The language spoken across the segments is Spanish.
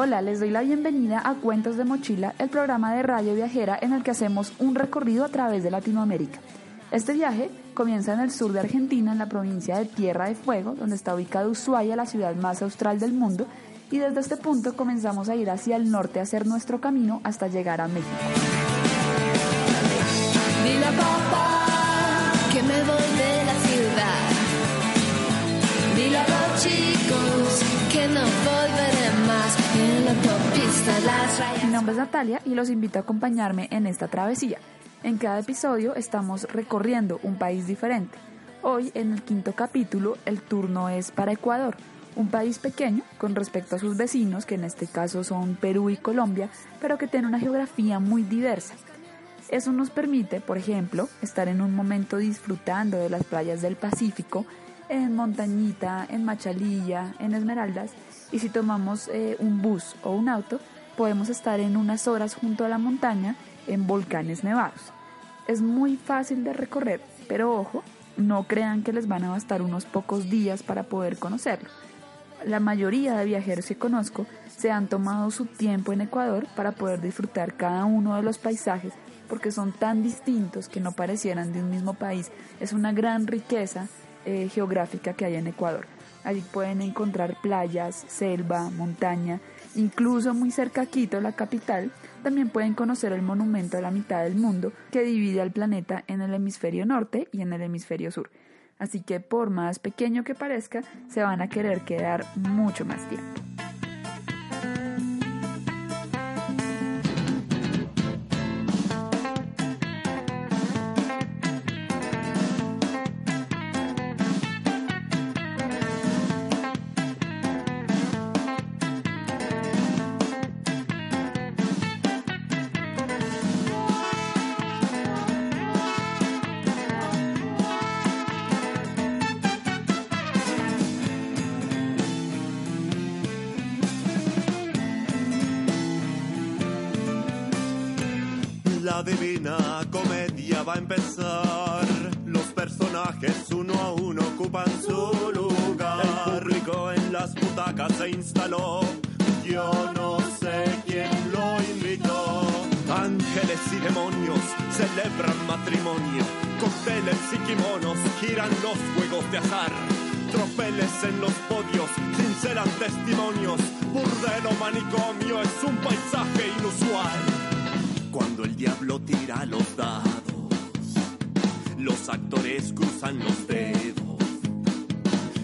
Hola, les doy la bienvenida a Cuentos de Mochila, el programa de radio viajera en el que hacemos un recorrido a través de Latinoamérica. Este viaje comienza en el sur de Argentina, en la provincia de Tierra de Fuego, donde está ubicada Ushuaia, la ciudad más austral del mundo, y desde este punto comenzamos a ir hacia el norte a hacer nuestro camino hasta llegar a México. Mi nombre es Natalia y los invito a acompañarme en esta travesía. En cada episodio estamos recorriendo un país diferente. Hoy, en el quinto capítulo, el turno es para Ecuador, un país pequeño con respecto a sus vecinos, que en este caso son Perú y Colombia, pero que tiene una geografía muy diversa. Eso nos permite, por ejemplo, estar en un momento disfrutando de las playas del Pacífico, en Montañita, en Machalilla, en Esmeraldas, y si tomamos eh, un bus o un auto, podemos estar en unas horas junto a la montaña en volcanes nevados. Es muy fácil de recorrer, pero ojo, no crean que les van a bastar unos pocos días para poder conocerlo. La mayoría de viajeros que conozco se han tomado su tiempo en Ecuador para poder disfrutar cada uno de los paisajes porque son tan distintos que no parecieran de un mismo país. Es una gran riqueza eh, geográfica que hay en Ecuador. Allí pueden encontrar playas, selva, montaña, incluso muy cerca a Quito, la capital, también pueden conocer el monumento a la mitad del mundo que divide al planeta en el hemisferio norte y en el hemisferio sur. Así que por más pequeño que parezca, se van a querer quedar mucho más tiempo.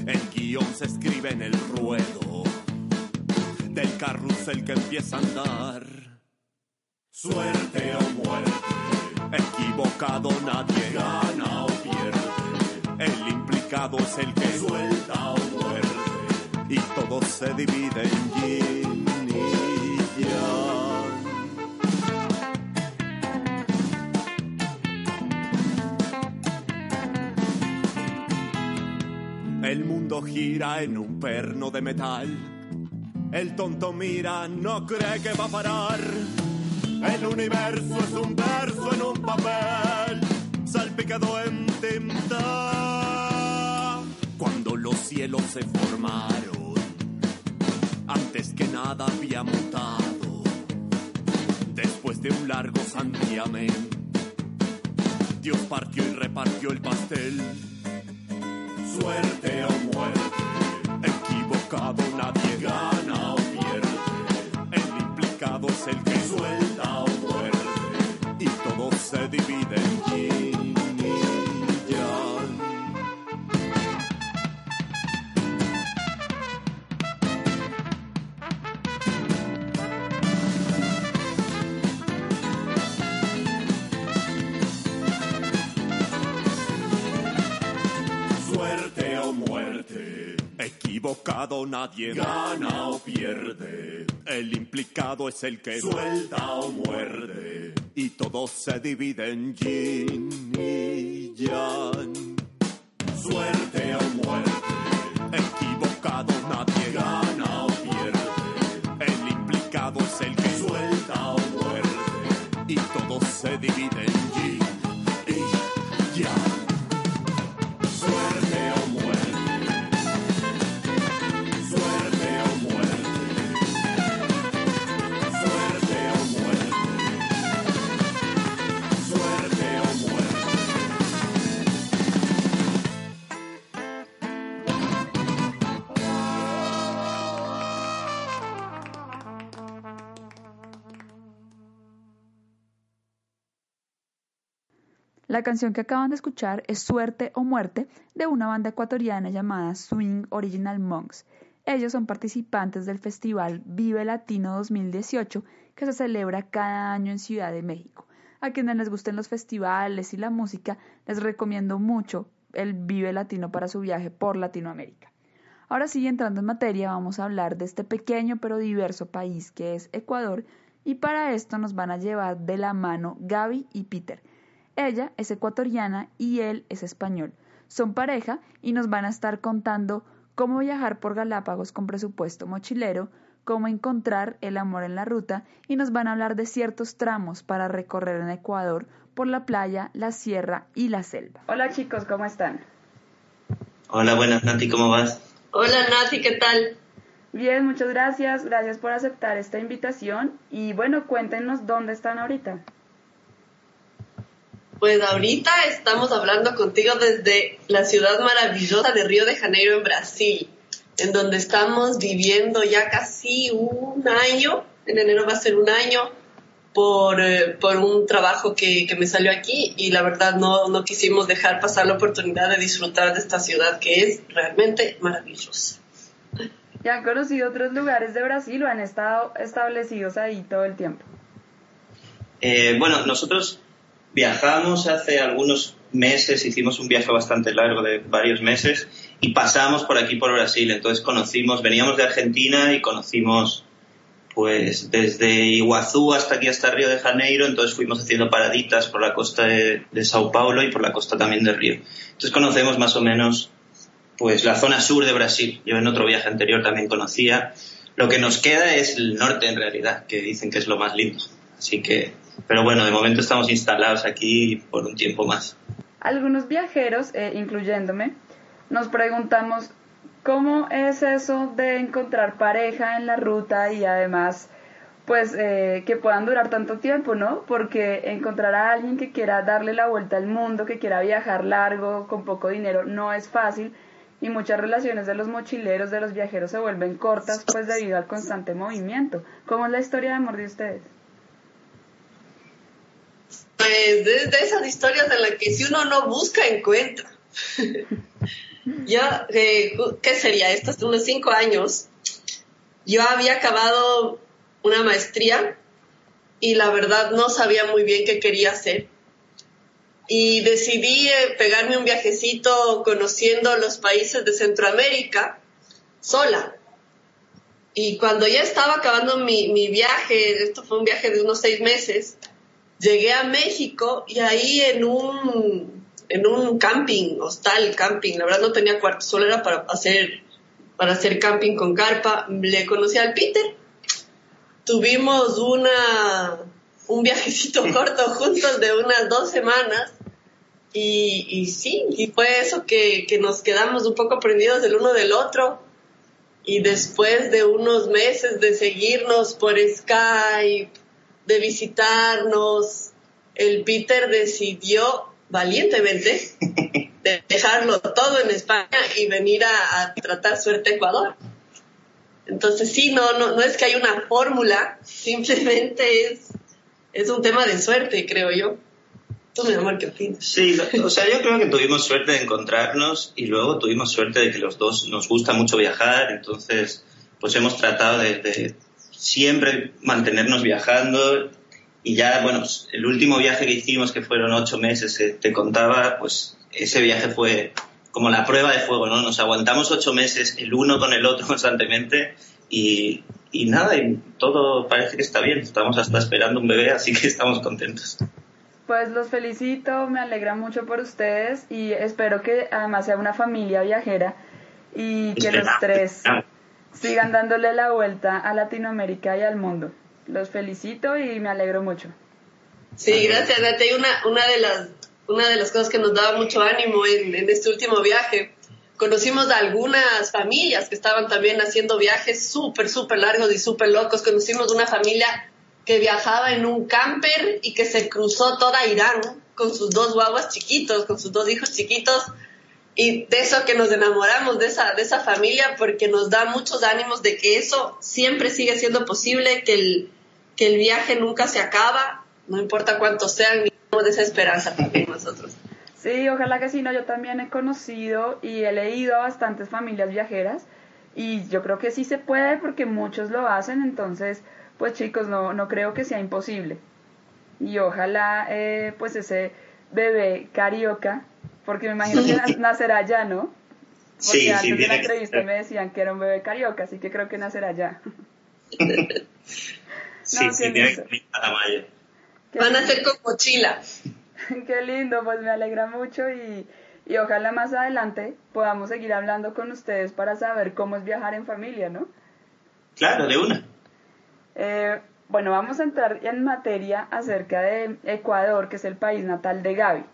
El guion se escribe en el ruedo del carrusel que empieza a andar. Suerte o muerte, equivocado nadie gana o pierde. El implicado es el que suelta o muerde. Y todo se divide en yin. El mundo gira en un perno de metal. El tonto mira, no cree que va a parar. El universo es un verso en un papel, salpicado en tinta. Cuando los cielos se formaron, antes que nada había mutado. Después de un largo santiamén, Dios partió y repartió el pastel. Suerte o muerte, equivocado nadie gana o pierde. El implicado es el que suelta o muerde. Y todo se divide en Suerte o muerte. Equivocado nadie gana o pierde. El implicado es el que suelta o muerde. Y todo se divide en yin y yang. Suerte o muerte. Equivocado nadie gana o pierde. El implicado es el que suelta o muerde. Y todo se divide La canción que acaban de escuchar es Suerte o Muerte de una banda ecuatoriana llamada Swing Original Monks. Ellos son participantes del festival Vive Latino 2018 que se celebra cada año en Ciudad de México. A quienes les gusten los festivales y la música, les recomiendo mucho el Vive Latino para su viaje por Latinoamérica. Ahora sí, entrando en materia, vamos a hablar de este pequeño pero diverso país que es Ecuador y para esto nos van a llevar de la mano Gaby y Peter. Ella es ecuatoriana y él es español. Son pareja y nos van a estar contando cómo viajar por Galápagos con presupuesto mochilero, cómo encontrar el amor en la ruta y nos van a hablar de ciertos tramos para recorrer en Ecuador por la playa, la sierra y la selva. Hola chicos, ¿cómo están? Hola, buenas Nati, ¿cómo vas? Hola Nati, ¿qué tal? Bien, muchas gracias. Gracias por aceptar esta invitación. Y bueno, cuéntenos dónde están ahorita. Pues ahorita estamos hablando contigo desde la ciudad maravillosa de Río de Janeiro, en Brasil, en donde estamos viviendo ya casi un año. En enero va a ser un año por, eh, por un trabajo que, que, me salió aquí y la verdad no, no quisimos dejar pasar la oportunidad de disfrutar de esta ciudad que es realmente maravillosa. ¿Ya han conocido otros lugares de Brasil o han estado establecidos ahí todo el tiempo? Eh, bueno, nosotros viajamos hace algunos meses, hicimos un viaje bastante largo de varios meses y pasamos por aquí por Brasil. Entonces conocimos, veníamos de Argentina y conocimos pues desde Iguazú hasta aquí, hasta Río de Janeiro, entonces fuimos haciendo paraditas por la costa de, Sao Paulo y por la costa también de Río. Entonces conocemos más o menos pues la zona sur de Brasil. Yo en otro viaje anterior también conocía. Lo que nos queda es el norte en realidad, que dicen que es lo más lindo. Así que, pero bueno, de momento estamos instalados aquí por un tiempo más. Algunos viajeros, eh, incluyéndome, nos preguntamos ¿Cómo es eso de encontrar pareja en la ruta y además pues eh, que puedan durar tanto tiempo, ¿no? Porque encontrar a alguien que quiera darle la vuelta al mundo, que quiera viajar largo, con poco dinero, no es fácil y muchas relaciones de los mochileros, de los viajeros se vuelven cortas pues debido al constante movimiento. ¿Cómo es la historia de amor de ustedes? Pues de, esas historias en las que si uno no busca, encuentra. Yo, eh, ¿qué sería esto? Unos cinco años, yo había acabado una maestría y la verdad no sabía muy bien qué quería hacer. Y decidí eh, pegarme un viajecito conociendo los países de Centroamérica sola. Y cuando ya estaba acabando mi viaje, esto fue un viaje de unos seis meses, llegué a México y ahí en un en un camping, hostal, camping, la verdad no tenía cuarto, solo era para hacer, para hacer camping con carpa. Le conocí al Peter, tuvimos una, un viajecito corto juntos de unas dos semanas y, y sí, y fue eso que, que nos quedamos un poco prendidos el uno del otro y después de unos meses de seguirnos por Skype, de visitarnos, el Peter decidió valientemente de dejarlo todo en España y venir a, tratar suerte Ecuador. Entonces sí, no, no, no es que hay una fórmula, simplemente es, es un tema de suerte, creo yo. Tú, mi amor, ¿qué opinas? Sí, o sea, yo creo que tuvimos suerte de encontrarnos y luego tuvimos suerte de que los dos nos gusta mucho viajar, entonces pues hemos tratado de siempre mantenernos viajando y ya, bueno, pues, el último viaje que hicimos, que fueron ocho meses, que te contaba, pues ese viaje fue como la prueba de fuego, ¿no? Nos aguantamos ocho meses el uno con el otro constantemente y, y nada, y todo parece que está bien. Estamos hasta esperando un bebé, así que estamos contentos. Pues los felicito, me alegra mucho por ustedes y espero que además sea una familia viajera y que los tres sigan dándole la vuelta a Latinoamérica y al mundo los felicito y me alegro mucho. Sí, gracias, Nati. Una, una, de las, una de las cosas que nos daba mucho ánimo en, en este último viaje, conocimos a algunas familias que estaban también haciendo viajes súper, súper largos y súper locos. Conocimos una familia que viajaba en un camper y que se cruzó toda Irán con sus dos guaguas chiquitos, con sus dos hijos chiquitos. Y de eso que nos enamoramos de esa, de esa familia porque nos da muchos ánimos de que eso siempre sigue siendo posible, que el, que el viaje nunca se acaba, no importa cuántos sean de esa esperanza también nosotros. Sí, ojalá que sí, no, yo también he conocido y he leído a bastantes familias viajeras y yo creo que sí se puede porque muchos lo hacen, entonces, pues chicos, no, no creo que sea imposible. Y ojalá, eh, pues ese bebé carioca, porque me imagino que nacerá allá, ¿no? Porque Sí, antes sí, de la entrevista me decían que era un bebé carioca, así que creo que nacerá allá. Sí, No, sí, tiene que a Van a ser con mochila. Qué lindo, pues me alegra mucho y, y ojalá más adelante podamos seguir hablando con ustedes para saber cómo es viajar en familia, ¿no? Claro, de una. Eh, bueno, vamos a entrar en materia acerca de Ecuador, que es el país natal de Gaby.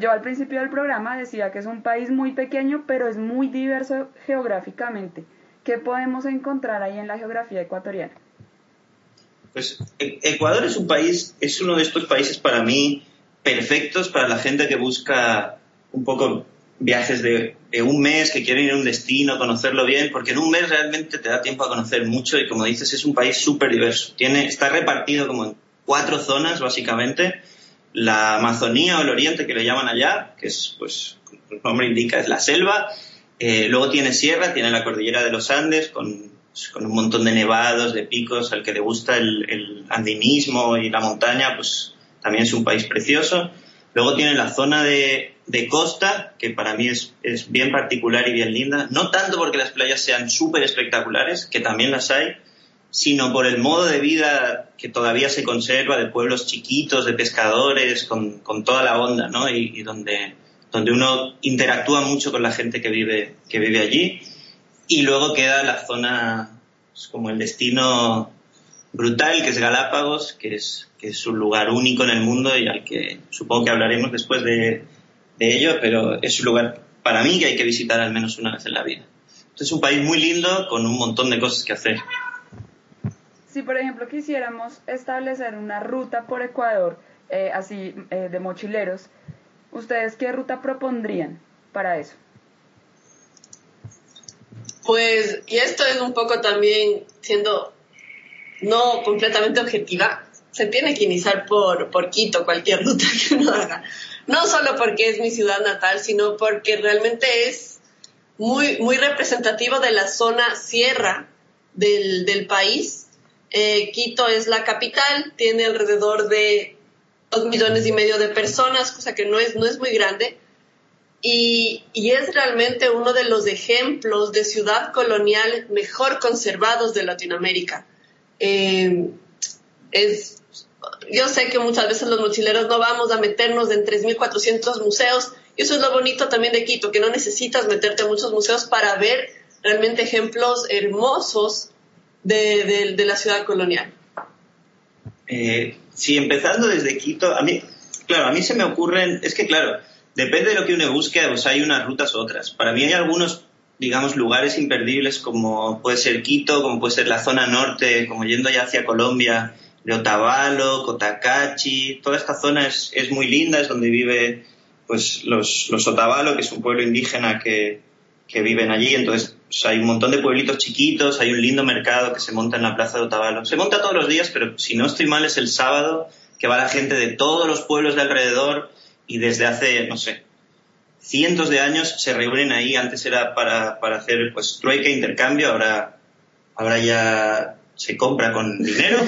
Yo al principio del programa decía que es un país muy pequeño, pero es muy diverso geográficamente. ¿Qué podemos encontrar ahí en la geografía ecuatoriana? Pues E- Ecuador es un país, es uno de estos países para mí perfectos para la gente que busca un poco viajes de, de un mes, que quiere ir a un destino, conocerlo bien, porque en un mes realmente te da tiempo a conocer mucho y como dices es un país súper diverso. Tiene, está repartido como en cuatro zonas básicamente. La Amazonía o el Oriente que le llaman allá, que es pues el nombre indica es la selva. Eh, luego tiene sierra, tiene la cordillera de los Andes con, con un montón de nevados, de picos, al que le gusta el, el andinismo y la montaña, pues también es un país precioso. Luego tiene la zona de, de costa, que para mí es, es bien particular y bien linda, no tanto porque las playas sean súper espectaculares, que también las hay, sino por el modo de vida que todavía se conserva de pueblos chiquitos, de pescadores, con, con toda la onda, ¿no? Y, donde, donde uno interactúa mucho con la gente que vive, que vive allí. Y luego queda la zona, pues, como el destino brutal, que es Galápagos, que es, que es un lugar único en el mundo y al que supongo que hablaremos después de, de ello, pero es un lugar para mí que hay que visitar al menos una vez en la vida. Entonces es un país muy lindo con un montón de cosas que hacer. Si, por ejemplo, quisiéramos establecer una ruta por Ecuador, eh, así eh, de mochileros, ¿ustedes qué ruta propondrían para eso? Pues, y esto es un poco también siendo no completamente objetiva, se tiene que iniciar por, por Quito, cualquier ruta que uno haga. No solo porque es mi ciudad natal, sino porque realmente es muy, muy representativo de la zona sierra del, del país. Eh, Quito es la capital, tiene alrededor de dos millones y medio de personas, cosa que no es, no es muy grande. Y, y, es realmente uno de los ejemplos de ciudad colonial mejor conservados de Latinoamérica. Eh, es, yo sé que muchas veces los mochileros no vamos a meternos en 3.400 museos, y eso es lo bonito también de Quito, que no necesitas meterte a muchos museos para ver realmente ejemplos hermosos de, de, la ciudad colonial. Eh, sí, empezando desde Quito, a mí, claro, a mí se me ocurren, es que claro, depende de lo que uno busque, pues hay unas rutas u otras. Para mí hay algunos, digamos, lugares imperdibles como puede ser Quito, como puede ser la zona norte, como yendo ya hacia Colombia, de Otavalo, Cotacachi, toda esta zona es, es muy linda, es donde vive pues los, los Otavalo, que es un pueblo indígena que, que viven allí, entonces pues, hay un montón de pueblitos chiquitos, hay un lindo mercado que se monta en la plaza de Otavalo. Se monta todos los días, pero si no estoy mal es el sábado, que va la gente de todos los pueblos de alrededor y desde hace, no sé, cientos de años se reúnen ahí. Antes era para, para hacer pues trueque, intercambio, ahora, ahora ya se compra con dinero.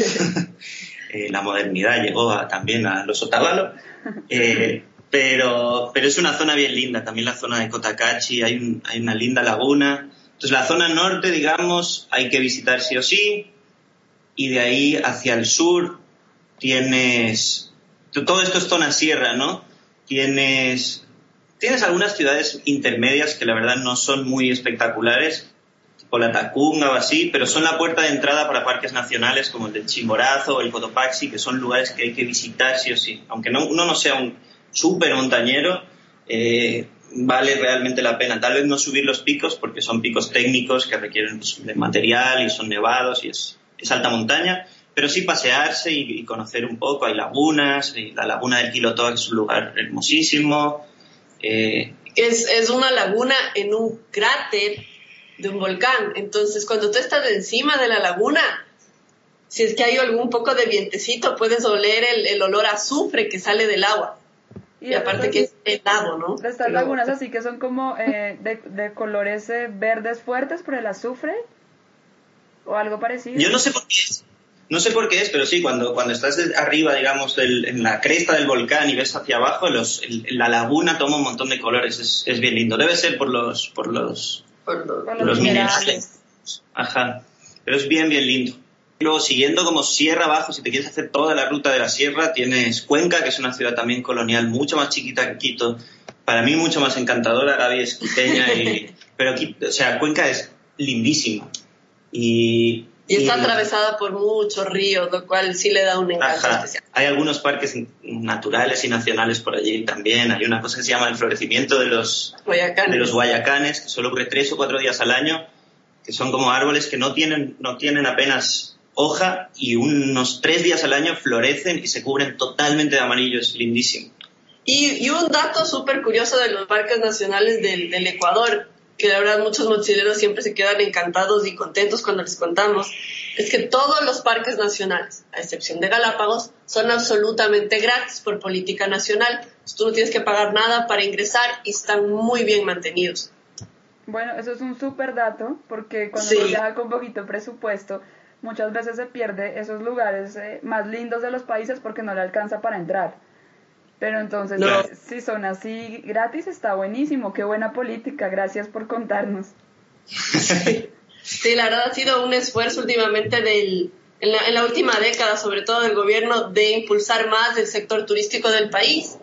eh, la modernidad llegó a, también a los Otavalo. Eh, pero, pero es una zona bien linda, también la zona de Cotacachi, hay, un, hay una linda laguna. Entonces la zona norte, digamos, hay que visitar sí o sí, y de ahí hacia el sur tienes, todo esto es zona sierra, ¿no? Tienes, tienes algunas ciudades intermedias que la verdad no son muy espectaculares, tipo la Tacunga o así, pero son la puerta de entrada para parques nacionales como el del Chimborazo o el Cotopaxi, que son lugares que hay que visitar sí o sí. Aunque no, uno no sea un súper montañero, eh, vale realmente la pena. Tal vez no subir los picos porque son picos técnicos que requieren de material y son nevados y es, alta montaña, pero sí pasearse y, conocer un poco. Hay lagunas, y la laguna del Quilotó es un lugar hermosísimo. Eh, es, es una laguna en un cráter de un volcán. Entonces, cuando tú estás encima de la laguna, si es que hay algún poco de vientecito, puedes oler el, el olor a azufre que sale del agua. Y, aparte que es helado, ¿no? De estas lagunas así que son como eh, de, de, colores eh, verdes fuertes por el azufre o algo parecido. Yo no sé por qué es. No sé por qué es, pero sí, cuando, cuando estás arriba, digamos, del, en la cresta del volcán y ves hacia abajo, los, el, la laguna toma un montón de colores, es, es, bien lindo. Debe ser por los, por los, por los, por los minerales. Ajá, pero es bien, bien lindo. Luego, siguiendo como sierra abajo, si te quieres hacer toda la ruta de la sierra, tienes Cuenca, que es una ciudad también colonial, mucho más chiquita que Quito. Para mí, mucho más encantadora. Gaby es quiteña, y, pero Quito, o sea, Cuenca es lindísima. Y, y está y, atravesada por muchos ríos, lo cual sí le da un encanto ajá. especial. Hay algunos parques naturales y nacionales por allí también. Hay una cosa que se llama el florecimiento de los guayacanes, de los guayacanes que solo ocurre tres o cuatro días al año, que son como árboles que no tienen, no tienen apenas hoja y unos tres días al año florecen y se cubren totalmente de amarillo, es lindísimo. Y, y un dato súper curioso de los parques nacionales del, del, Ecuador, que la verdad muchos mochileros siempre se quedan encantados y contentos cuando les contamos, es que todos los parques nacionales, a excepción de Galápagos, son absolutamente gratis por política nacional. Tú no tienes que pagar nada para ingresar y están muy bien mantenidos. Bueno, eso es un súper dato, porque cuando sí. se viaja con poquito presupuesto, muchas veces se pierde esos lugares eh, más lindos de los países porque no le alcanza para entrar. Pero entonces, no. eh, si son así gratis, está buenísimo. Qué buena política. Gracias por contarnos. Sí, sí la verdad ha sido un esfuerzo últimamente del, en, la, en la última década, sobre todo del gobierno, de impulsar más el sector turístico del país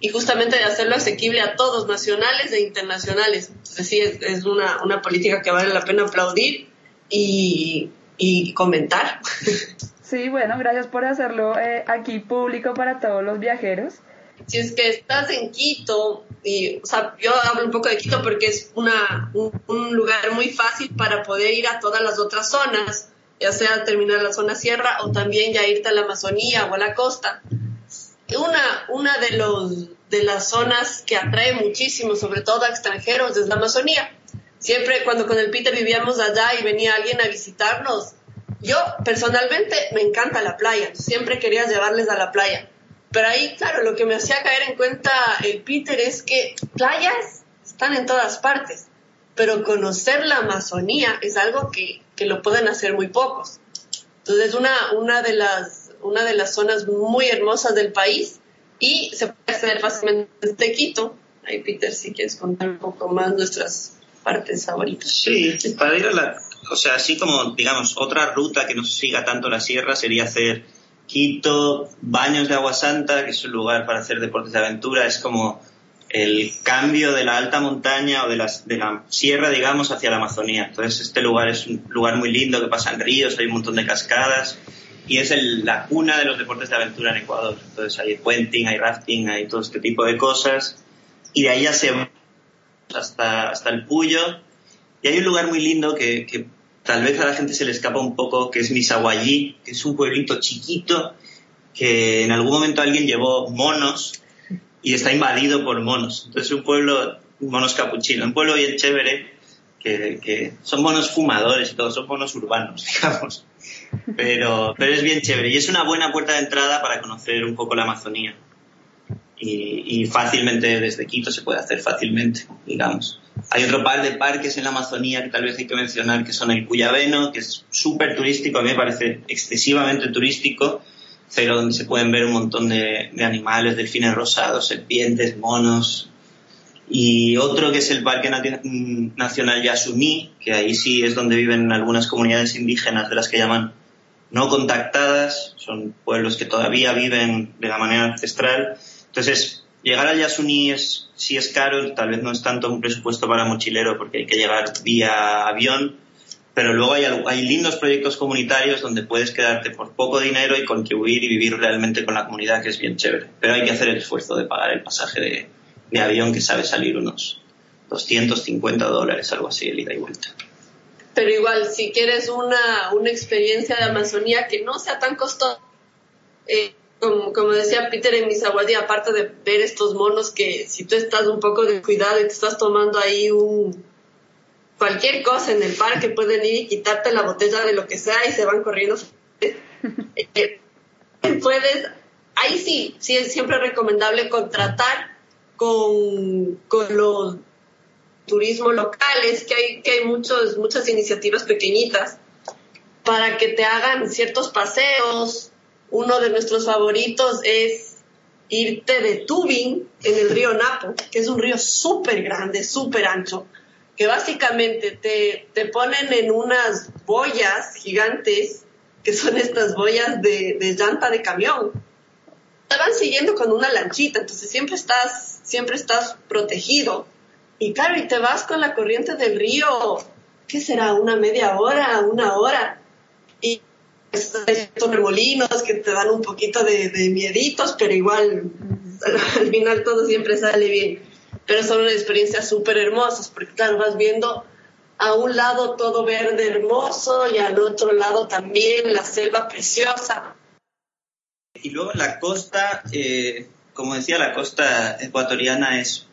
y justamente de hacerlo asequible a todos, nacionales e internacionales. Así es, es una, una política que vale la pena aplaudir y y comentar. Sí, bueno, gracias por hacerlo eh, aquí público para todos los viajeros. Si es que estás en Quito, y, o sea, yo hablo un poco de Quito porque es una, un, un, lugar muy fácil para poder ir a todas las otras zonas, ya sea terminar la zona sierra o también ya irte a la Amazonía o a la costa. Una, una de, los, de las zonas que atrae muchísimo, sobre todo a extranjeros, es la Amazonía siempre cuando con el Peter vivíamos allá y venía alguien a visitarnos, yo personalmente me encanta la playa, siempre quería llevarles a la playa. Pero ahí, claro, lo que me hacía caer en cuenta el Peter es que playas están en todas partes, pero conocer la Amazonía es algo que, que lo pueden hacer muy pocos. Entonces, una, una, de las, una de las zonas muy hermosas del país y se puede acceder fácilmente desde Quito. Ahí, Peter, si quieres contar un poco más nuestras partes favoritas. Sí, para ir a la, o sea, así como, digamos, otra ruta que no siga tanto la sierra sería hacer Quito, Baños de Agua Santa, que es un lugar para hacer deportes de aventura, es como el cambio de la alta montaña o de, las, de la sierra, digamos, hacia la Amazonía. Entonces, este lugar es un lugar muy lindo, que pasan ríos, hay un montón de cascadas, y es la cuna de los deportes de aventura en Ecuador. Entonces, hay puenting, hay rafting, hay todo este tipo de cosas, y de ahí ya se hasta, hasta el Puyo. Y hay un lugar muy lindo que, que, tal vez a la gente se le escapa un poco, que es Misaguayí, que es un pueblito chiquito que en algún momento alguien llevó monos y está invadido por monos. Entonces un pueblo, monos capuchinos, un pueblo bien chévere, que, que son monos fumadores y todo, son monos urbanos, digamos. Pero, pero es bien chévere y es una buena puerta de entrada para conocer un poco la Amazonía y, y, fácilmente desde Quito se puede hacer fácilmente, digamos. Hay otro par de parques en la Amazonía que tal vez hay que mencionar, que son el Cuyabeno, que es súper turístico, a mí me parece excesivamente turístico, pero donde se pueden ver un montón de, de animales, delfines rosados, serpientes, monos. Y otro que es el Parque Nacional Yasuní, que ahí sí es donde viven algunas comunidades indígenas de las que llaman no contactadas, son pueblos que todavía viven de la manera ancestral entonces, llegar al Yasuní es, sí es caro, tal vez no es tanto un presupuesto para mochilero porque hay que llegar vía avión, pero luego hay, hay lindos proyectos comunitarios donde puedes quedarte por poco dinero y contribuir y vivir realmente con la comunidad, que es bien chévere. Pero hay que hacer el esfuerzo de pagar el pasaje de, de avión que sabe salir unos 250 dólares, algo así, el ida y vuelta. Pero igual, si quieres una, una experiencia de Amazonía que no sea tan costosa, eh, como, como, decía Peter en Misaguadi, aparte de ver estos monos que si tú estás un poco de cuidado y te estás tomando ahí un cualquier cosa en el parque, pueden ir y quitarte la botella de lo que sea y se van corriendo. eh, puedes, ahí sí, sí es siempre recomendable contratar con, con los turismo locales, que hay, que hay muchos, muchas iniciativas pequeñitas para que te hagan ciertos paseos. Uno de nuestros favoritos es irte de tubing en el río Napo, que es un río súper grande, súper ancho, que básicamente te, te, ponen en unas boyas gigantes, que son estas boyas de, de llanta de camión. Te van siguiendo con una lanchita, entonces siempre estás, siempre estás protegido. Y claro, y te vas con la corriente del río, ¿qué será? ¿Una media hora? ¿Una hora? Estos remolinos que te dan un poquito de, de mieditos, pero igual al final todo siempre sale bien. Pero son experiencias súper hermosas, porque claro, vas viendo a un lado todo verde hermoso y al otro lado también la selva preciosa. Y luego la costa, eh, como decía, la costa ecuatoriana es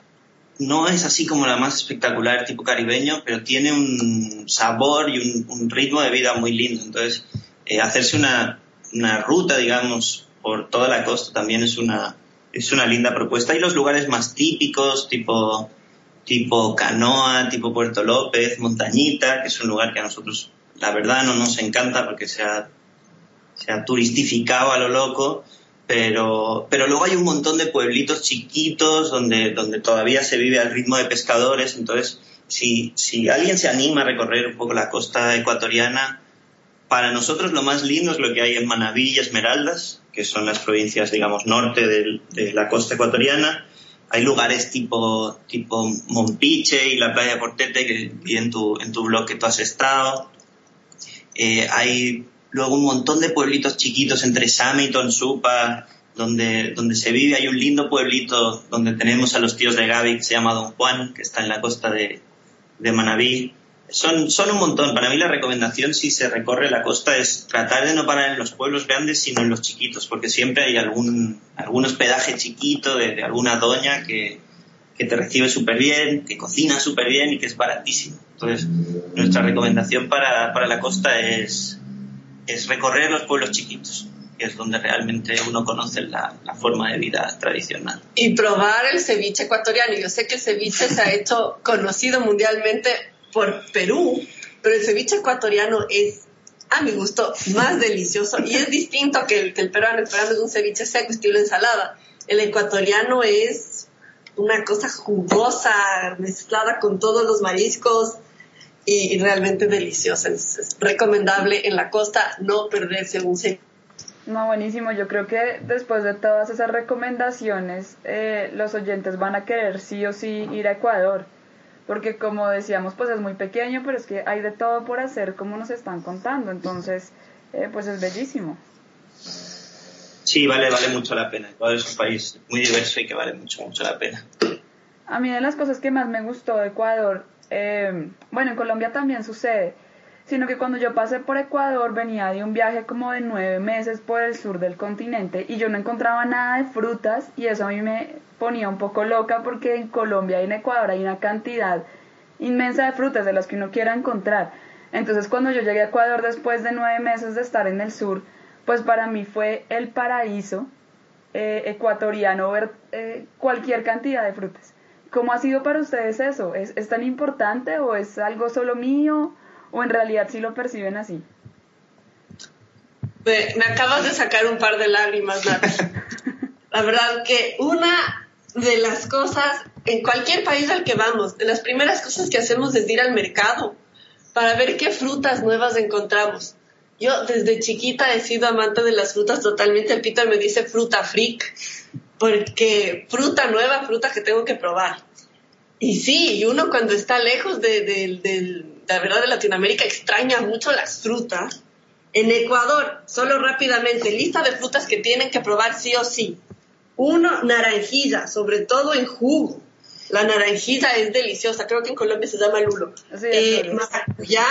no es así como la más espectacular tipo caribeño, pero tiene un sabor y un, un ritmo de vida muy lindo. Entonces, eh, hacerse una, una, ruta, digamos, por toda la costa también es una, es una linda propuesta. Y los lugares más típicos, tipo, tipo Canoa, tipo Puerto López, Montañita, que es un lugar que a nosotros, la verdad, no nos encanta porque se ha, turistificado a lo loco pero, pero luego hay un montón de pueblitos chiquitos donde, donde todavía se vive al ritmo de pescadores. Entonces, si, si alguien se anima a recorrer un poco la costa ecuatoriana, para nosotros lo más lindo es lo que hay en Manabí y Esmeraldas, que son las provincias, digamos, norte de, de la costa ecuatoriana. Hay lugares tipo, tipo Mompiche y la playa Portete, que vi en tu, en tu blog que tú has estado. Eh, hay luego un montón de pueblitos chiquitos entre Same y Tonsupa, donde, donde se vive. Hay un lindo pueblito donde tenemos a los tíos de Gaby que se llama Don Juan, que está en la costa de, de Manabí. Son, son un montón. Para mí la recomendación si se recorre la costa es tratar de no parar en los pueblos grandes, sino en los chiquitos, porque siempre hay algún, algún hospedaje chiquito de, alguna doña que, que te recibe súper bien, que cocina súper bien y que es baratísimo. Entonces, nuestra recomendación para, para la costa es, es recorrer los pueblos chiquitos, que es donde realmente uno conoce la, la, forma de vida tradicional. Y probar el ceviche ecuatoriano. Yo sé que el ceviche se ha hecho conocido mundialmente por Perú, pero el ceviche ecuatoriano es, a mi gusto, más delicioso y es distinto que el, que el peruano. El peruano es un ceviche seco, estilo ensalada. El ecuatoriano es una cosa jugosa, mezclada con todos los mariscos y, realmente deliciosa. Es, es, recomendable en la costa no perderse un ceviche. No, buenísimo. Yo creo que después de todas esas recomendaciones, eh, los oyentes van a querer sí o sí ir a Ecuador. Porque como decíamos, pues es muy pequeño, pero es que hay de todo por hacer, como nos están contando. Entonces, eh, pues es bellísimo. Sí, vale, vale mucho la pena. Ecuador es un país muy diverso y que vale mucho, mucho la pena. A mí de las cosas que más me gustó de Ecuador, eh, bueno, en Colombia también sucede, sino que cuando yo pasé por Ecuador venía de un viaje como de nueve meses por el sur del continente y yo no encontraba nada de frutas y eso a mí me ponía un poco loca porque en Colombia y en Ecuador hay una cantidad inmensa de frutas de las que uno quiera encontrar. Entonces cuando yo llegué a Ecuador después de nueve meses de estar en el sur, pues para mí fue el paraíso eh, ecuatoriano ver eh, cualquier cantidad de frutas. ¿Cómo ha sido para ustedes eso? ¿Es, ¿Es, tan importante o es algo solo mío o en realidad sí lo perciben así? Me, me acabas de sacar un par de lágrimas. La verdad que una de las cosas, en cualquier país al que vamos, de las primeras cosas que hacemos es ir al mercado para ver qué frutas nuevas encontramos. Yo desde chiquita he sido amante de las frutas totalmente. El Peter me dice fruta freak, porque fruta nueva, fruta que tengo que probar. Y sí, y uno cuando está lejos de, de, la verdad de Latinoamérica extraña mucho las frutas. En Ecuador, solo rápidamente, lista de frutas que tienen que probar sí o sí. Uno, naranjilla, sobre todo en jugo. La naranjilla es deliciosa, creo que en Colombia se llama lulo. Sí, eh, maracuyá,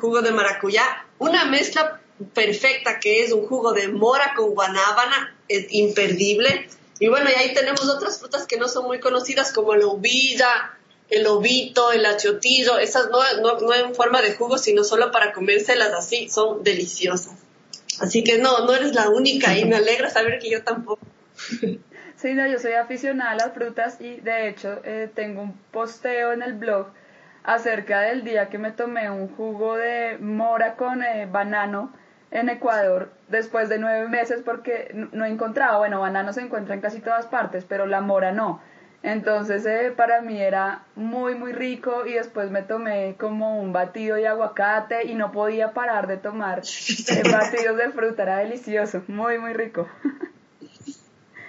jugo de maracuyá, una mezcla perfecta que es un jugo de mora con guanábana, es imperdible. Y bueno, y ahí tenemos otras frutas que no son muy conocidas como la uvilla, el ovito, el achiotillo, esas no, no, no en forma de jugo, sino solo para comérselas así, son deliciosas. Así que no, no eres la única y me alegra saber que yo tampoco. Sí, no, yo soy aficionada a las frutas y de hecho eh, tengo un posteo en el blog acerca del día que me tomé un jugo de mora con eh, banano en Ecuador después de nueve meses porque no he encontrado, bueno, banano se encuentra en casi todas partes, pero la mora no. Entonces eh, para mí era muy muy rico y después me tomé como un batido de aguacate y no podía parar de tomar eh, batidos de fruta, era delicioso, muy muy rico.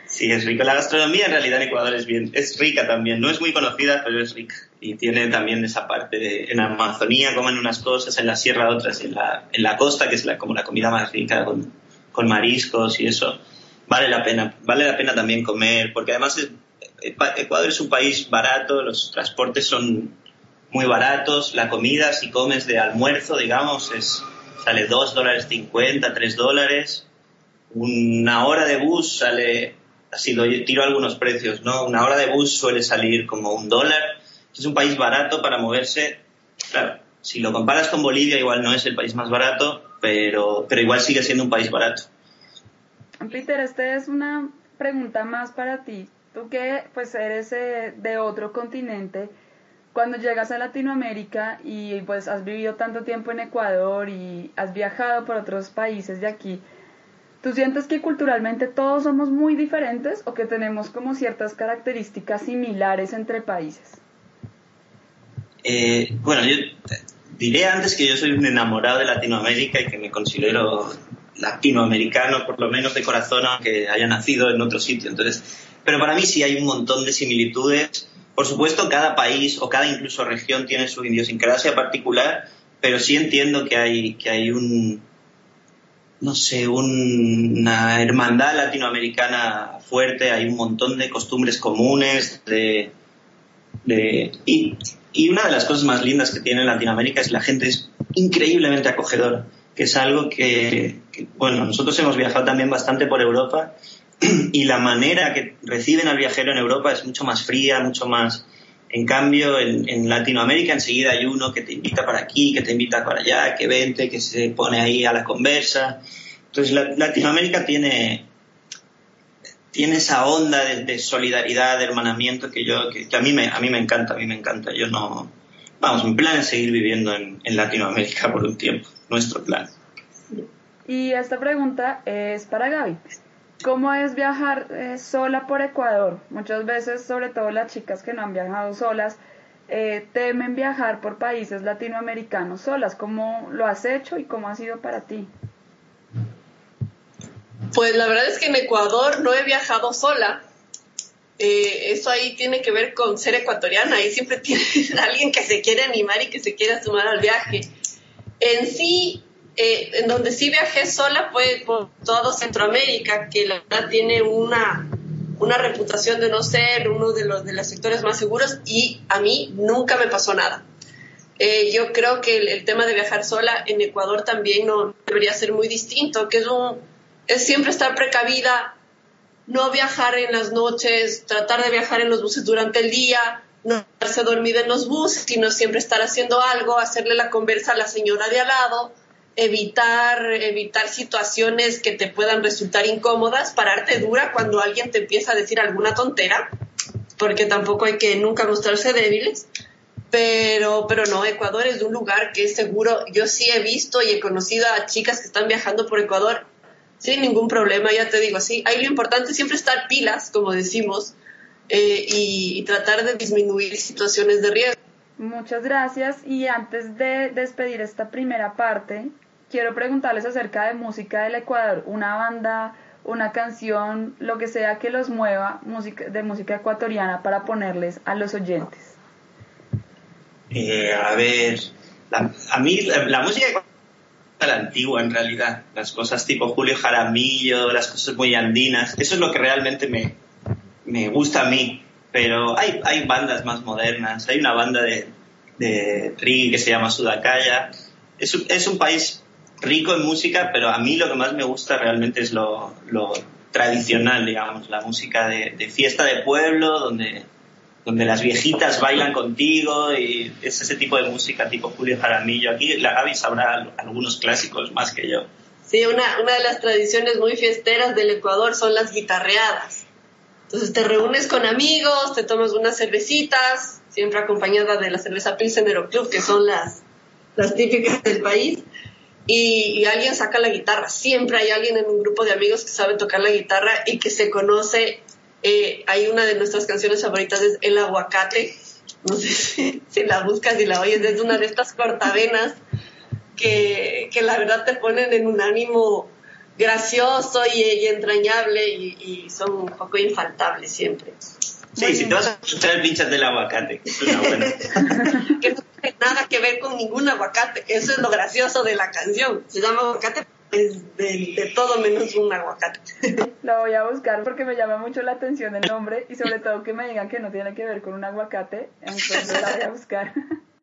Sí, es rico. La gastronomía en realidad en Ecuador es bien, es rica también. No es muy conocida, pero es rica. Y tiene también esa parte de, en la Amazonía comen unas cosas, en la sierra otras, en la, en la costa, que es la, como la comida más rica con, con mariscos y eso. Vale la pena, vale la pena también comer, porque además es, Ecuador es un país barato, los transportes son muy baratos, la comida, si comes de almuerzo, digamos, es, sale 2 dólares 50, 3 dólares. Una hora de bus sale así lo tiro algunos precios, ¿no? Una hora de bus suele salir como un dólar. Es un país barato para moverse. Claro, si lo comparas con Bolivia, igual no es el país más barato, pero, pero igual sigue siendo un país barato. Peter, esta es una pregunta más para ti. Tú que pues eres eh, de otro continente, cuando llegas a Latinoamérica y pues has vivido tanto tiempo en Ecuador y has viajado por otros países de aquí, ¿Tú sientes que culturalmente todos somos muy diferentes o que tenemos como ciertas características similares entre países? Eh, bueno, yo diré antes que yo soy un enamorado de Latinoamérica y que me considero latinoamericano, por lo menos de corazón, aunque haya nacido en otro sitio. Entonces, pero para mí sí hay un montón de similitudes. Por supuesto, cada país o cada incluso región tiene su idiosincrasia particular, pero sí entiendo que hay, que hay un, no sé, una hermandad latinoamericana fuerte, hay un montón de costumbres comunes, de, y, una de las cosas más lindas que tiene Latinoamérica es la gente es increíblemente acogedora, que es algo que, bueno, nosotros hemos viajado también bastante por Europa y la manera que reciben al viajero en Europa es mucho más fría, mucho más en cambio, en, Latinoamérica enseguida hay uno que te invita para aquí, que te invita para allá, que vente, que se pone ahí a la conversa. Entonces, Latinoamérica tiene, tiene esa onda de, solidaridad, de hermanamiento que yo, que, a, mí me, a mí me encanta, a mí me encanta. Yo no, vamos, mi plan es seguir viviendo en, en Latinoamérica por un tiempo, nuestro plan. Y esta pregunta es para Gaby. ¿Cómo es viajar eh, sola por Ecuador? Muchas veces, sobre todo las chicas que no han viajado solas, eh, temen viajar por países latinoamericanos solas. ¿Cómo lo has hecho y cómo ha sido para ti? Pues la verdad es que en Ecuador no he viajado sola. Eh, eso ahí tiene que ver con ser ecuatoriana. Ahí siempre tienes alguien que se quiere animar y que se quiera sumar al viaje. En sí, eh, en donde sí viajé sola fue por todo Centroamérica, que la verdad tiene una, una reputación de no ser uno de los, de los sectores más seguros y a mí nunca me pasó nada. Eh, yo creo que el, tema de viajar sola en Ecuador también no debería ser muy distinto, que es, un, es siempre estar precavida, no viajar en las noches, tratar de viajar en los buses durante el día, no quedarse dormida en los buses, sino siempre estar haciendo algo, hacerle la conversa a la señora de al lado, evitar, evitar situaciones que te puedan resultar incómodas, pararte dura cuando alguien te empieza a decir alguna tontera, porque tampoco hay que nunca mostrarse débiles. Pero, pero no, Ecuador es un lugar que es seguro. Yo sí he visto y he conocido a chicas que están viajando por Ecuador sin ningún problema, ya te digo así. Ahí lo importante es siempre estar pilas, como decimos, eh, y tratar de disminuir situaciones de riesgo. Muchas gracias y antes de despedir esta primera parte, quiero preguntarles acerca de música del Ecuador, una banda, una canción, lo que sea que los mueva música, de música ecuatoriana para ponerles a los oyentes. Eh, a ver, a mí la, música música la antigua en realidad, las cosas tipo Julio Jaramillo, las cosas muy andinas, eso es lo que realmente me, me gusta a mí, pero hay, hay bandas más modernas, hay una banda de, de que se llama Sudacaya, es, es un país rico en música, pero a mí lo que más me gusta realmente es lo, tradicional, digamos, la música de, fiesta de pueblo, donde, donde las viejitas bailan contigo y es ese tipo de música tipo Julio Jaramillo. Aquí la Gaby sabrá algunos clásicos más que yo. Sí, una, una de las tradiciones muy fiesteras del Ecuador son las guitarreadas. Entonces te reúnes con amigos, te tomas unas cervecitas, siempre acompañada de la cerveza Pilsen Club, que son las, las típicas del país, y, alguien saca la guitarra. Siempre hay alguien en un grupo de amigos que sabe tocar la guitarra y que se conoce. Eh, hay una de nuestras canciones favoritas, es El Aguacate. No sé si, la buscas y la oyes, es una de estas cortavenas que, que la verdad te ponen en un ánimo gracioso y, entrañable y, son un poco infaltables siempre. Sí, si te vas a escuchar el pinchas del aguacate, es una buena. que no nada que ver con ningún aguacate, eso es lo gracioso de la canción. Se llama aguacate, es de, todo menos un aguacate. Lo voy a buscar porque me llama mucho la atención el nombre y sobre todo que me digan que no tiene que ver con un aguacate, entonces la voy a buscar.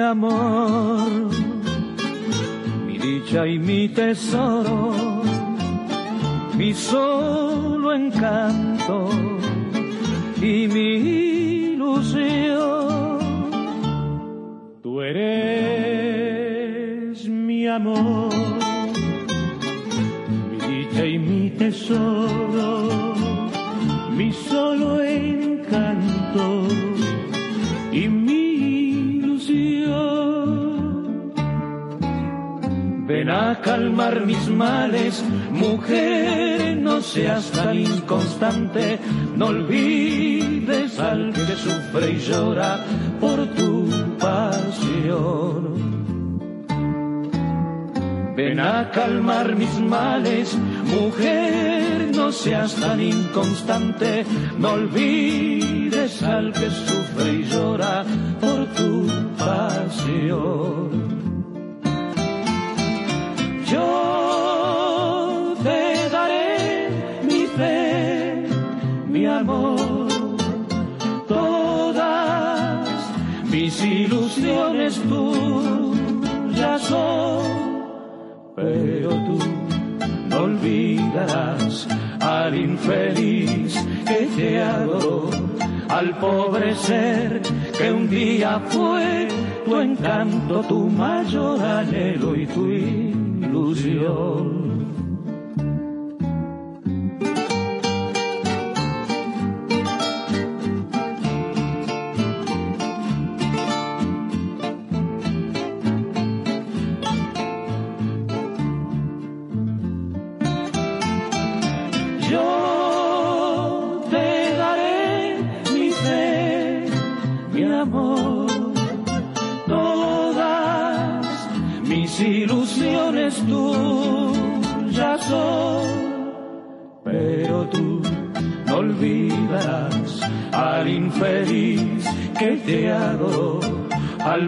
amor, mi dicha y mi tesoro, mi solo encanto y mi ilusión. Mis males, mujer, no seas tan inconstante, no olvides al que sufre y llora por tu pasión. Ven a calmar mis males, mujer, no seas tan inconstante, no olvides al que sufre y llora tú no olvidarás al infeliz que te adoró, al pobre ser que un día fue tu encanto, tu mayor anhelo y tu ilusión.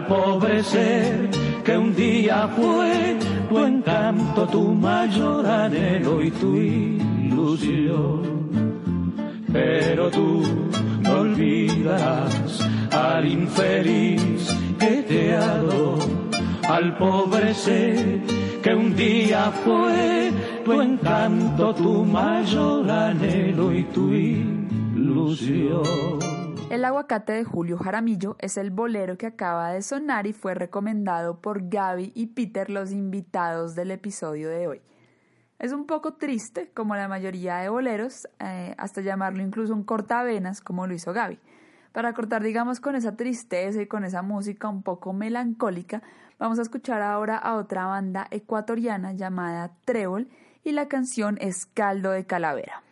Al pobre ser que un día fue tu encanto, tu mayor anhelo y tu ilusión. Pero tú no olvidarás al infeliz que te adoró, al pobre ser que un día fue tu encanto, tu mayor anhelo y tu ilusión. El aguacate de Julio Jaramillo es el bolero que acaba de sonar y fue recomendado por Gaby y Peter, los invitados del episodio de hoy. Es un poco triste, como la mayoría de boleros, eh, hasta llamarlo incluso un cortavenas, como lo hizo Gaby. Para cortar, digamos, con esa tristeza y con esa música un poco melancólica, vamos a escuchar ahora a otra banda ecuatoriana llamada Trébol y la canción es Caldo de Calavera.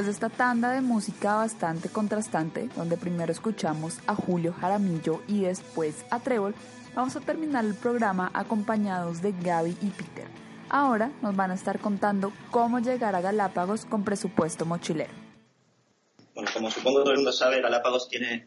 Después de esta tanda de música bastante contrastante, donde primero escuchamos a Julio Jaramillo y después a Trébol, vamos a terminar el programa acompañados de Gaby y Peter. Ahora nos van a estar contando cómo llegar a Galápagos con presupuesto mochilero. Bueno, como supongo todo el mundo sabe, Galápagos tiene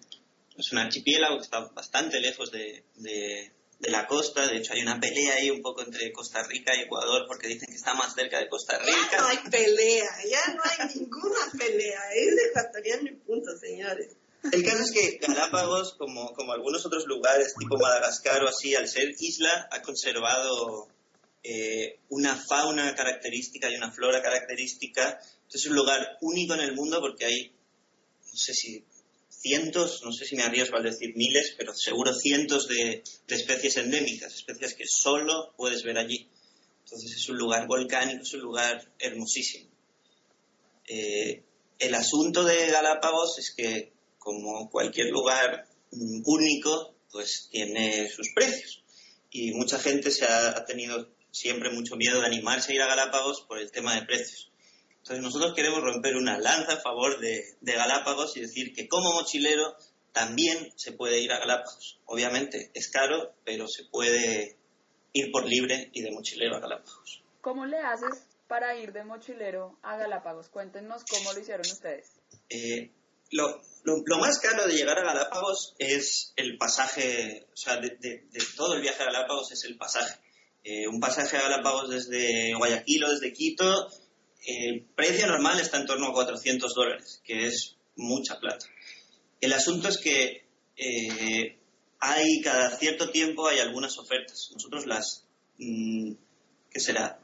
es un archipiélago que está bastante lejos de, de, la costa. De hecho, hay una pelea ahí un poco entre Costa Rica y Ecuador porque dicen que está más cerca de Costa Rica. Ya no hay pelea, ya no hay ninguna pelea. Es ecuatoriano y punto, señores. El caso es que Galápagos, como, como algunos otros lugares, tipo Madagascar o así, al ser isla, ha conservado eh, una fauna característica y una flora característica. es un lugar único en el mundo porque hay, no sé si cientos, no sé si me arriesgo al decir miles, pero seguro cientos de, especies endémicas, especies que solo puedes ver allí. Entonces es un lugar volcánico, es un lugar hermosísimo. Eh, el asunto de Galápagos es que, como cualquier lugar único, pues tiene sus precios. Y mucha gente se ha tenido siempre mucho miedo de animarse a ir a Galápagos por el tema de precios. Entonces nosotros queremos romper una lanza a favor de, Galápagos y decir que como mochilero también se puede ir a Galápagos. Obviamente es caro, pero se puede ir por libre y de mochilero a Galápagos. ¿Cómo le haces para ir de mochilero a Galápagos? Cuéntenos cómo lo hicieron ustedes. Eh, lo, más caro de llegar a Galápagos es el pasaje, o sea, de, todo el viaje a Galápagos es el pasaje. Eh, un pasaje a Galápagos desde Guayaquil o desde Quito el precio normal está en torno a 400 dólares, que es mucha plata. El asunto es que eh, hay cada cierto tiempo hay algunas ofertas. Nosotros las, mm, ¿qué será?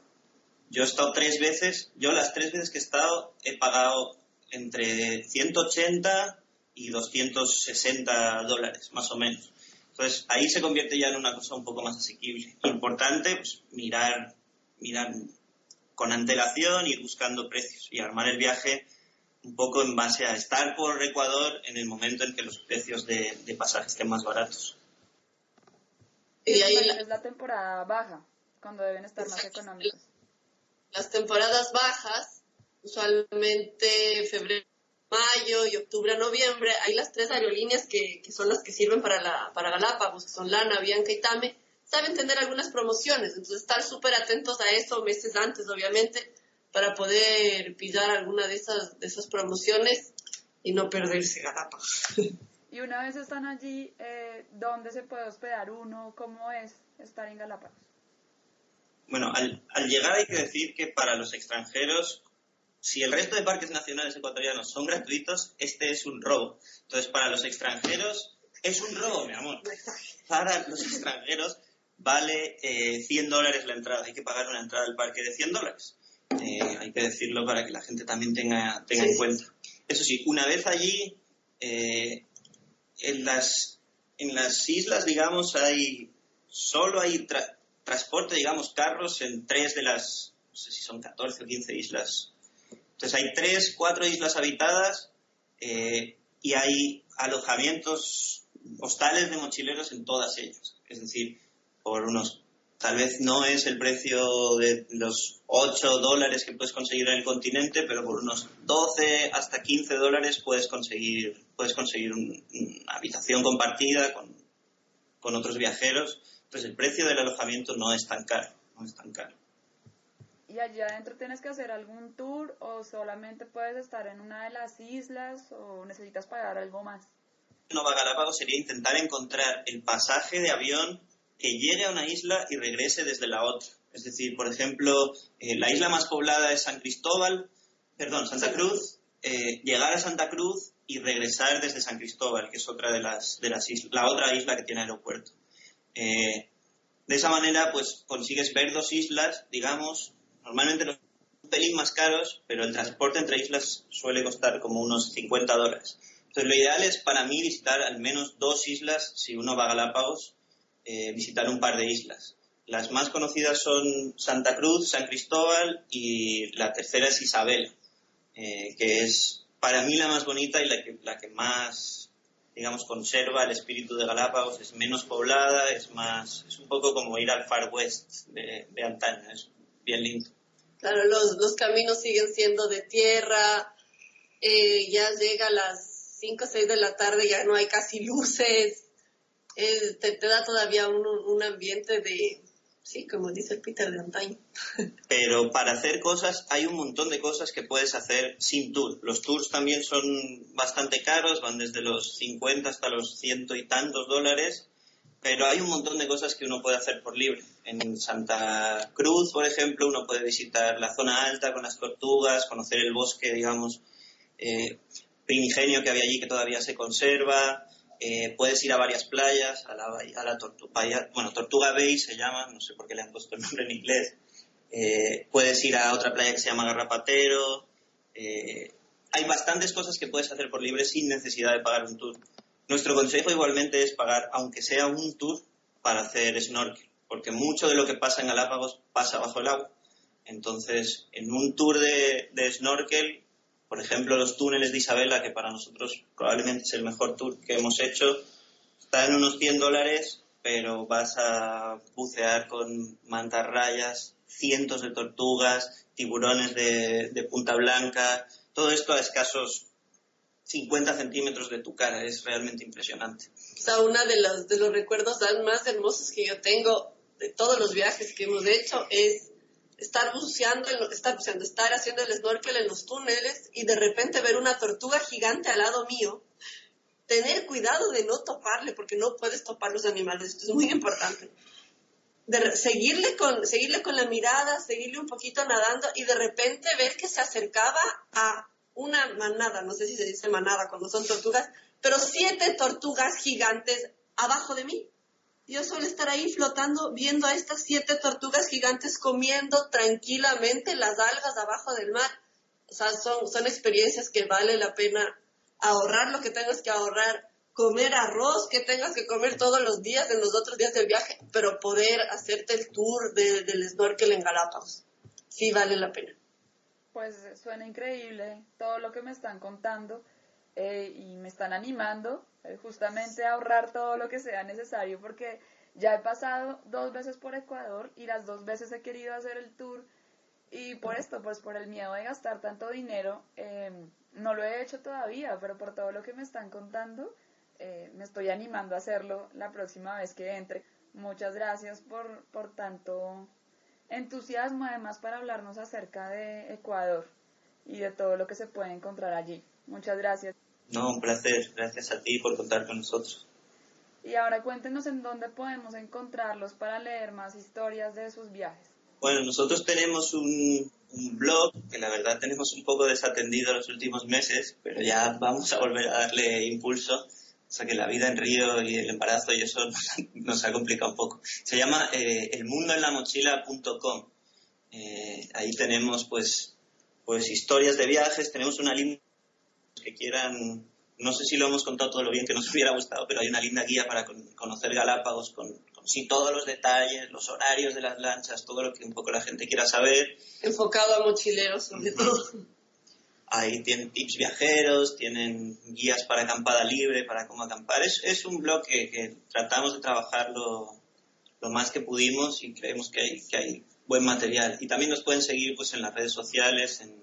Yo he estado tres veces, yo las tres veces que he estado he pagado entre 180 y 260 dólares, más o menos. Entonces ahí se convierte ya en una cosa un poco más asequible. Importante, pues mirar, mirar con antelación, ir buscando precios y armar el viaje un poco en base a estar por Ecuador en el momento en que los precios de, de pasaje estén más baratos. Y ahí es la temporada baja, cuando deben estar más económicos. Las temporadas bajas, usualmente febrero, mayo y octubre a noviembre, hay las tres aerolíneas que, que son las que sirven para, la, para Galápagos, que son Lana, Bianca y Tame, saben tener algunas promociones, entonces estar súper atentos a eso meses antes, obviamente, para poder pillar alguna de esas, de esas promociones y no perderse Galápagos. Y una vez están allí, eh, ¿dónde se puede hospedar uno? ¿Cómo es estar en Galápagos? Bueno, al, al llegar hay que decir que para los extranjeros si el resto de parques nacionales ecuatorianos son gratuitos, este es un robo. Entonces, para los extranjeros, es un robo, mi amor. Para los extranjeros, vale 100 eh, dólares la entrada. Hay que pagar una entrada al parque de 100 dólares. Eh, hay que decirlo para que la gente también tenga, tenga en cuenta. Eso sí, una vez allí, eh, en, las, en las islas, digamos, hay solo hay transporte, digamos, carros en tres de las, no sé si son 14 o 15 islas. Entonces hay tres, cuatro islas habitadas y hay alojamientos, hostales de mochileros en todas ellas. Es decir, por unos, tal vez no es el precio de los 8 dólares que puedes conseguir en el continente, pero por unos 12 hasta 15 dólares puedes conseguir, puedes conseguir una habitación compartida con, con otros viajeros. Entonces el precio del alojamiento no es tan caro, no es tan caro. ¿Y allá adentro tienes que hacer algún tour o solamente puedes estar en una de las islas o necesitas pagar algo más? Nova Galápagos sería intentar encontrar el pasaje de avión que llegue a una isla y regrese desde la otra. Es decir, por ejemplo, eh, la isla más poblada es San Cristóbal, perdón, Santa Cruz, eh, llegar a Santa Cruz y regresar desde San Cristóbal, que es otra de las, de las islas, la otra isla que tiene aeropuerto. Eh, de esa manera, pues consigues ver dos islas, digamos, normalmente los un pelín más caros, pero el transporte entre islas suele costar como unos 50 dólares. Entonces, lo ideal es para mí visitar al menos dos islas si uno va a Galápagos eh, visitar un par de islas. Las más conocidas son Santa Cruz, San Cristóbal y la tercera es Isabel, eh, que es para mí la más bonita y la que, la que más, digamos, conserva el espíritu de Galápagos. Es menos poblada, es más, es un poco como ir al Far West de, de antaño, es bien lindo. Claro, los, los caminos siguen siendo de tierra, eh, ya llega a las 5 o 6 de la tarde, ya no hay casi luces, te, da todavía un, un, ambiente de, sí, como dice el Peter de antaño. Pero para hacer cosas hay un montón de cosas que puedes hacer sin tour. Los tours también son bastante caros, van desde los 50 hasta los ciento y tantos dólares, pero hay un montón de cosas que uno puede hacer por libre. En Santa Cruz, por ejemplo, uno puede visitar la zona alta con las tortugas, conocer el bosque, digamos, eh, primigenio que había allí que todavía se conserva. Eh, puedes ir a varias playas, a la, a la tortuga, bueno, Tortuga Bay se llama, no sé por qué le han puesto el nombre en inglés. Eh, puedes ir a otra playa que se llama Garrapatero. Eh, hay bastantes cosas que puedes hacer por libre sin necesidad de pagar un tour. Nuestro consejo igualmente es pagar, aunque sea un tour, para hacer snorkel, porque mucho de lo que pasa en Galápagos pasa bajo el agua. Entonces, en un tour de, de snorkel por ejemplo, los túneles de Isabela, que para nosotros probablemente es el mejor tour que hemos hecho, está en unos 100 dólares, pero vas a bucear con mantarrayas, cientos de tortugas, tiburones de, punta blanca, todo esto a escasos 50 centímetros de tu cara, es realmente impresionante. Sea, uno de de los recuerdos más hermosos que yo tengo de todos los viajes que hemos hecho es estar buceando, estar buceando, estar haciendo el snorkel en los túneles y de repente ver una tortuga gigante al lado mío, tener cuidado de no toparle, porque no puedes topar los animales, esto es muy importante. Seguirle, con, seguirle con la mirada, seguirle un poquito nadando y de repente ver que se acercaba a una manada, no sé si se dice manada cuando son tortugas, pero siete tortugas gigantes abajo de mí yo suelo estar ahí flotando viendo a estas siete tortugas gigantes comiendo tranquilamente las algas abajo del mar. O sea, son, experiencias que vale la pena ahorrar lo que tengas que ahorrar, comer arroz que tengas que comer todos los días en los otros días del viaje, pero poder hacerte el tour del snorkel en Galápagos. Sí vale la pena. Pues suena increíble todo lo que me están contando eh, y me están animando justamente a ahorrar todo lo que sea necesario porque ya he pasado dos veces por Ecuador y las dos veces he querido hacer el tour y por esto, pues por el miedo de gastar tanto dinero, em, no lo he hecho todavía, pero por todo lo que me están contando, eh, me estoy animando a hacerlo la próxima vez que entre. Muchas gracias por, por tanto entusiasmo, además para hablarnos acerca de Ecuador y de todo lo que se puede encontrar allí. Muchas gracias. No, un placer. Gracias a ti por contar con nosotros. Y ahora cuéntenos en dónde podemos encontrarlos para leer más historias de sus viajes. Bueno, nosotros tenemos un, blog que la verdad tenemos un poco desatendido los últimos meses, pero ya vamos a volver a darle impulso. O sea que la vida en Río y el embarazo y eso nos, ha complicado un poco. Se llama eh, elmundoenlamochila.com. Eh, ahí tenemos pues, pues historias de viajes, tenemos una línea que quieran, no sé si lo hemos contado todo lo bien que nos hubiera gustado, pero hay una linda guía para conocer Galápagos con, con sí, todos los detalles, los horarios de las lanchas, todo lo que un poco la gente quiera saber. Enfocado a mochileros, sobre todo. Ahí tienen tips viajeros, tienen guías para acampada libre, para cómo acampar. Es, es un blog que, tratamos de trabajarlo lo más que pudimos y creemos que hay, que hay buen material. Y también nos pueden seguir pues en las redes sociales, en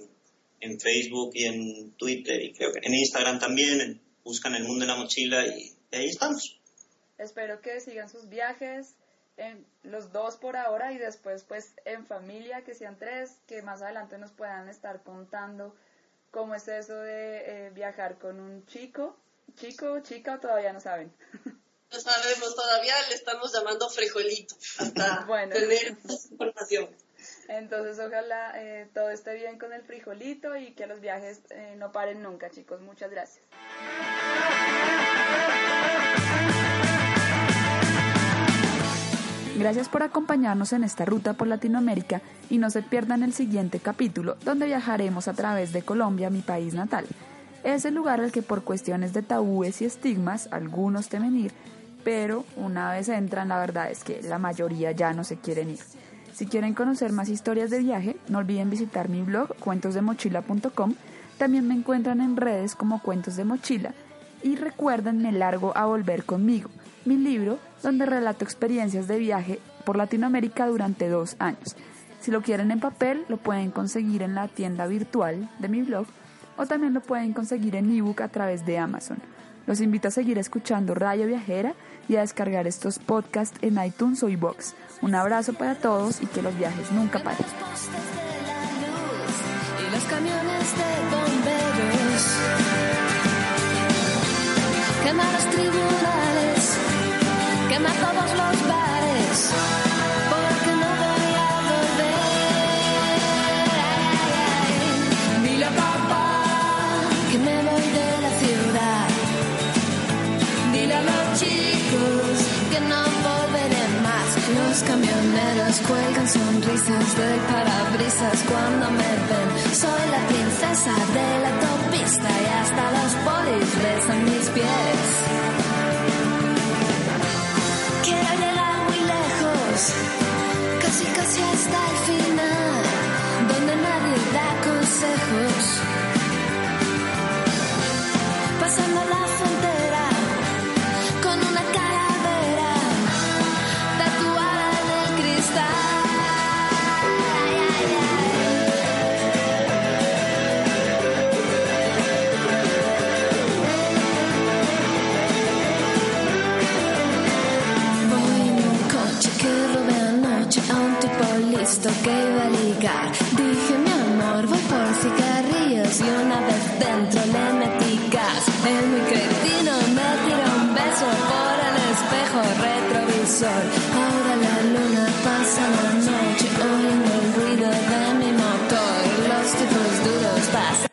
en Facebook y en Twitter y creo que en Instagram también, buscan el mundo de la mochila y, ahí estamos. Espero que sigan sus viajes, en los dos por ahora y después pues en familia, que sean tres, que más adelante nos puedan estar contando cómo es eso de eh, viajar con un chico, chico o chica, todavía no saben. No sabemos, todavía le estamos llamando frijolito hasta bueno. tener información. Entonces, ojalá eh, todo esté bien con el frijolito y que los viajes eh, no paren nunca, chicos. Muchas gracias. Gracias por acompañarnos en esta ruta por Latinoamérica y no se pierdan el siguiente capítulo, donde viajaremos a través de Colombia, mi país natal. Es el lugar al que por cuestiones de tabúes y estigmas algunos temen ir, pero una vez entran la verdad es que la mayoría ya no se quieren ir. Si quieren conocer más historias de viaje, no olviden visitar mi blog cuentosdemochila.com. También me encuentran en redes como Cuentos de Mochila. Y recuerden Me Largo a Volver conmigo, mi libro donde relato experiencias de viaje por Latinoamérica durante dos años. Si lo quieren en papel, lo pueden conseguir en la tienda virtual de mi blog o también lo pueden conseguir en ebook a través de Amazon. Los invito a seguir escuchando Radio Viajera y a descargar estos podcasts en iTunes o iBox. Un abrazo para todos y que los viajes nunca paren. los camiones de bomberos. Quema los tribunales, quema todos los bares, cuelgan sonrisas del parabrisas cuando me ven. Soy la princesa de la autopista y hasta los polis besan mis pies. Quiero llegar muy lejos, casi casi que iba a ligar. Dije, mi amor, voy por cigarrillos. Y una vez dentro le metí gas. En mi cretino me tiró un beso por el espejo retrovisor. Ahora la luna pasa la noche oyendo el ruido de mi motor. Los tipos duros pasan.